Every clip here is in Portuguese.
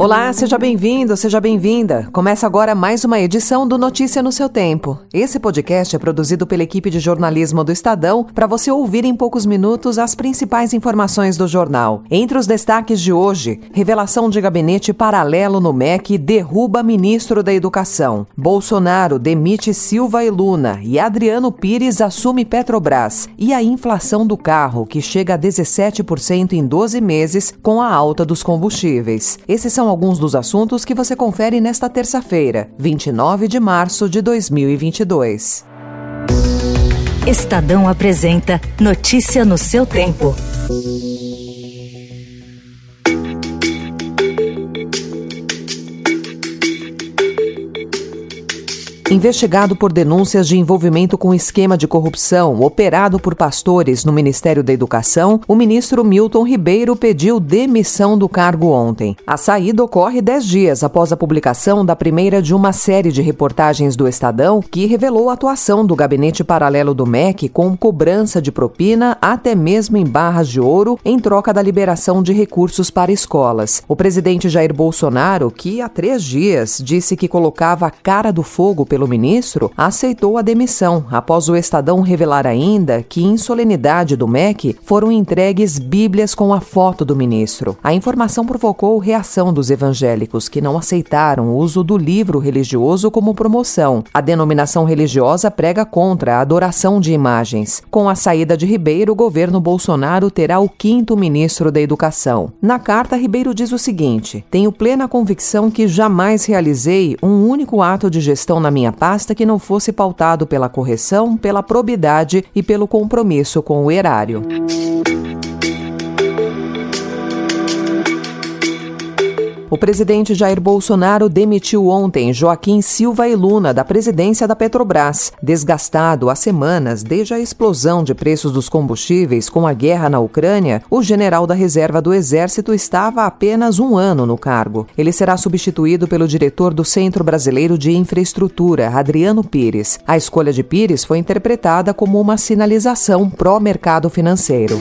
Olá, seja bem-vindo, seja bem-vinda. Começa agora mais uma edição do Notícia no seu Tempo. Esse podcast é produzido pela equipe de jornalismo do Estadão para você ouvir em poucos minutos as principais informações do jornal. Entre os destaques de hoje, revelação de gabinete paralelo no MEC derruba ministro da Educação. Bolsonaro demite Silva e Luna e Adriano Pires assume Petrobras. E a inflação do carro, que chega a 17% em 12 meses com a alta dos combustíveis. Esses são alguns dos assuntos que você confere nesta terça-feira, 29 de março de 2022. Estadão apresenta Notícia no seu tempo. Investigado por denúncias de envolvimento com esquema de corrupção operado por pastores no Ministério da Educação, o ministro Milton Ribeiro pediu demissão do cargo ontem. A saída ocorre dez dias após a publicação da primeira de uma série de reportagens do Estadão que revelou a atuação do gabinete paralelo do MEC com cobrança de propina até mesmo em barras de ouro em troca da liberação de recursos para escolas. O presidente Jair Bolsonaro, que há três dias disse que colocava a cara do fogo pelo pelo ministro, aceitou a demissão, após o Estadão revelar ainda que, em solenidade do MEC, foram entregues bíblias com a foto do ministro. A informação provocou reação dos evangélicos, que não aceitaram o uso do livro religioso como promoção. A denominação religiosa prega contra a adoração de imagens. Com a saída de Ribeiro, o governo Bolsonaro terá o quinto ministro da Educação. Na carta, Ribeiro diz o seguinte: Tenho plena convicção que jamais realizei um único ato de gestão na minha pasta que não fosse pautado pela correção, pela probidade e pelo compromisso com o erário. O presidente Jair Bolsonaro demitiu ontem Joaquim Silva e Luna da presidência da Petrobras. Desgastado há semanas desde a explosão de preços dos combustíveis com a guerra na Ucrânia, o general da reserva do Exército estava há apenas um ano no cargo. Ele será substituído pelo diretor do Centro Brasileiro de Infraestrutura, Adriano Pires. A escolha de Pires foi interpretada como uma sinalização pró-mercado financeiro.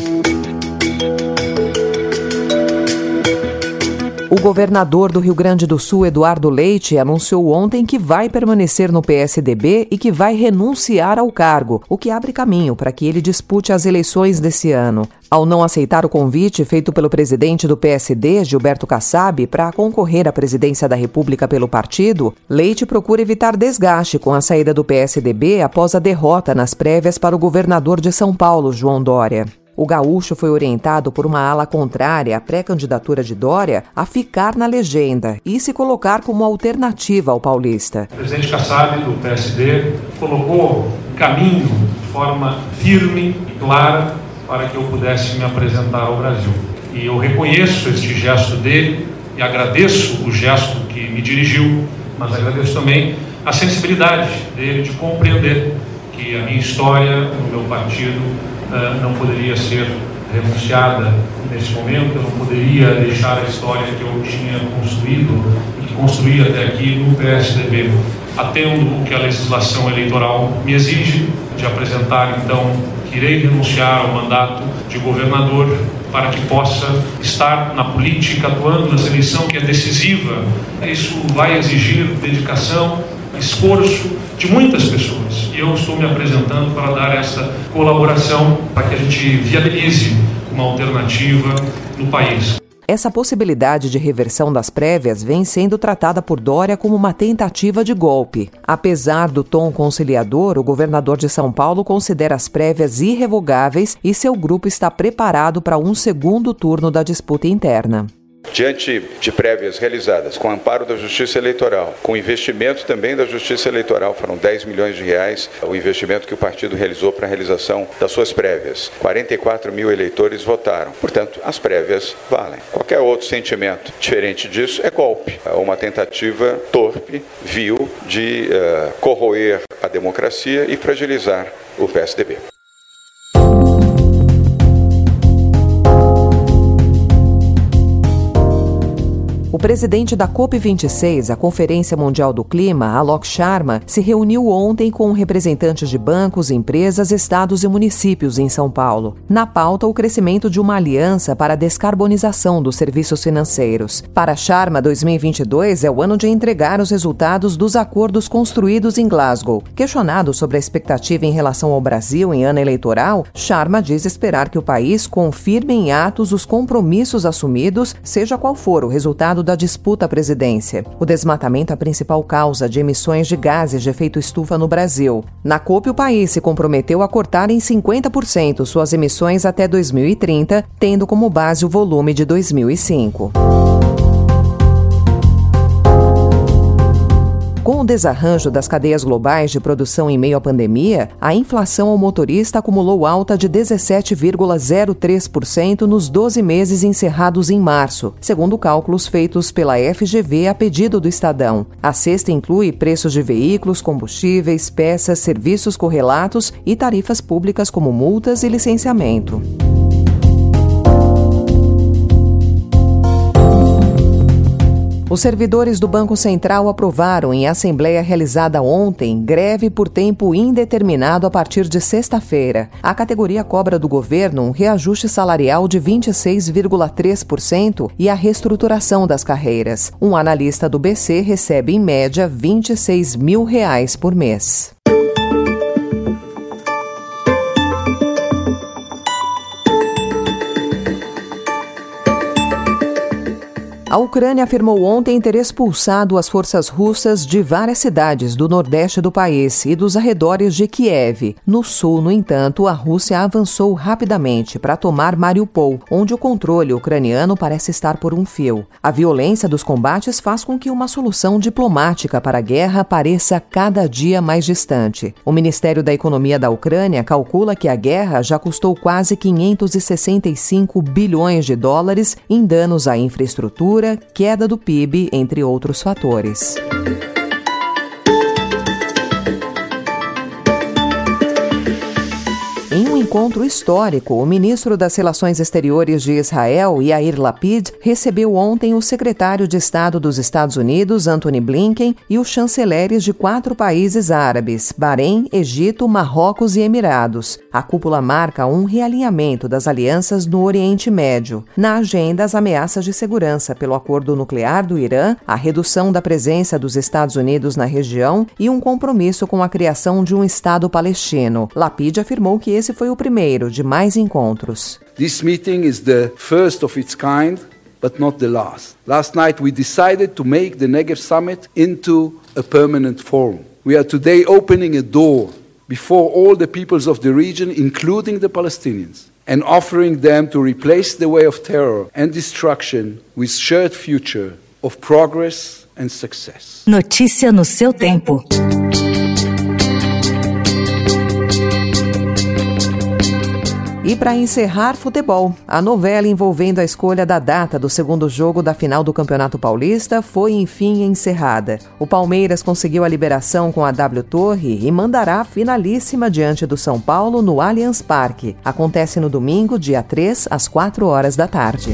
O governador do Rio Grande do Sul, Eduardo Leite, anunciou ontem que vai permanecer no PSDB e que vai renunciar ao cargo, o que abre caminho para que ele dispute as eleições desse ano. Ao não aceitar o convite feito pelo presidente do PSD, Gilberto Kassab, para concorrer à presidência da República pelo partido, Leite procura evitar desgaste com a saída do PSDB após a derrota nas prévias para o governador de São Paulo, João Dória. O gaúcho foi orientado por uma ala contrária à pré-candidatura de Dória a ficar na legenda e se colocar como alternativa ao paulista. O presidente Kassab, do PSD, colocou caminho de forma firme e clara para que eu pudesse me apresentar ao Brasil. E eu reconheço este gesto dele e agradeço o gesto que me dirigiu, mas agradeço também a sensibilidade dele de compreender que a minha história, o meu partido, uh, não poderia ser renunciada nesse momento, eu não poderia deixar a história que eu tinha construído e que construí até aqui no PSDB, atendo o que a legislação eleitoral me exige de apresentar, então, que irei renunciar ao mandato de governador para que possa estar na política, atuando nessa eleição que é decisiva. Isso vai exigir dedicação, esforço de muitas pessoas. E eu estou me apresentando para dar essa colaboração para que a gente viabilize uma alternativa no país. Essa possibilidade de reversão das prévias vem sendo tratada por Dória como uma tentativa de golpe. Apesar do tom conciliador, o governador de São Paulo considera as prévias irrevogáveis e seu grupo está preparado para um segundo turno da disputa interna. Diante de prévias realizadas com amparo da Justiça Eleitoral, com investimento também da Justiça Eleitoral, foram 10 milhões de reais o investimento que o partido realizou para a realização das suas prévias. 44 mil eleitores votaram. Portanto, as prévias valem. Qualquer outro sentimento diferente disso é golpe, é uma tentativa torpe, vil, de uh, corroer a democracia e fragilizar o PSDB. O presidente da COP26, a Conferência Mundial do Clima, Alok Sharma, se reuniu ontem com representantes de bancos, empresas, estados e municípios em São Paulo. Na pauta, o crescimento de uma aliança para a descarbonização dos serviços financeiros. Para Sharma, 2022 é o ano de entregar os resultados dos acordos construídos em Glasgow. Questionado sobre a expectativa em relação ao Brasil em ano eleitoral, Sharma diz esperar que o país confirme em atos os compromissos assumidos, seja qual for o resultado da disputa à presidência. O desmatamento é a principal causa de emissões de gases de efeito estufa no Brasil. Na COP, o país se comprometeu a cortar em 50% suas emissões até 2030, tendo como base o volume de 2005. Com o desarranjo das cadeias globais de produção em meio à pandemia, a inflação ao motorista acumulou alta de 17,03% nos 12 meses encerrados em março, segundo cálculos feitos pela FGV a pedido do Estadão. A cesta inclui preços de veículos, combustíveis, peças, serviços correlatos e tarifas públicas como multas e licenciamento. Os servidores do Banco Central aprovaram em assembleia realizada ontem greve por tempo indeterminado a partir de sexta-feira. A categoria cobra do governo um reajuste salarial de 26,3% e a reestruturação das carreiras. Um analista do BC recebe em média 26 mil reais por mês. A Ucrânia afirmou ontem ter expulsado as forças russas de várias cidades do nordeste do país e dos arredores de Kiev. No sul, no entanto, a Rússia avançou rapidamente para tomar Mariupol, onde o controle ucraniano parece estar por um fio. A violência dos combates faz com que uma solução diplomática para a guerra pareça cada dia mais distante. O Ministério da Economia da Ucrânia calcula que a guerra já custou quase 565 bilhões de dólares em danos à infraestrutura queda do PIB, entre outros fatores. Encontro histórico, o ministro das Relações Exteriores de Israel, Yair Lapid, recebeu ontem o secretário de Estado dos Estados Unidos, Antony Blinken, e os chanceleres de quatro países árabes, Bahrein, Egito, Marrocos e Emirados. A cúpula marca um realinhamento das alianças no Oriente Médio. Na agenda, as ameaças de segurança pelo acordo nuclear do Irã, a redução da presença dos Estados Unidos na região e um compromisso com a criação de um Estado palestino. Lapid afirmou que esse foi o primeiro de mais encontros. This meeting is the first of its kind, but not the last. Last night we decided to make the Negev summit into a permanent forum. We are today opening a door before all the peoples of the region, including the Palestinians, and offering them to replace the way of terror and destruction with shared future of progress and success. Notícia no seu tempo. E para encerrar, futebol. A novela envolvendo a escolha da data do segundo jogo da final do Campeonato Paulista foi enfim encerrada. O Palmeiras conseguiu a liberação com a W Torre e mandará a finalíssima diante do São Paulo no Allianz Parque. Acontece no domingo, dia 3, às 4 horas da tarde.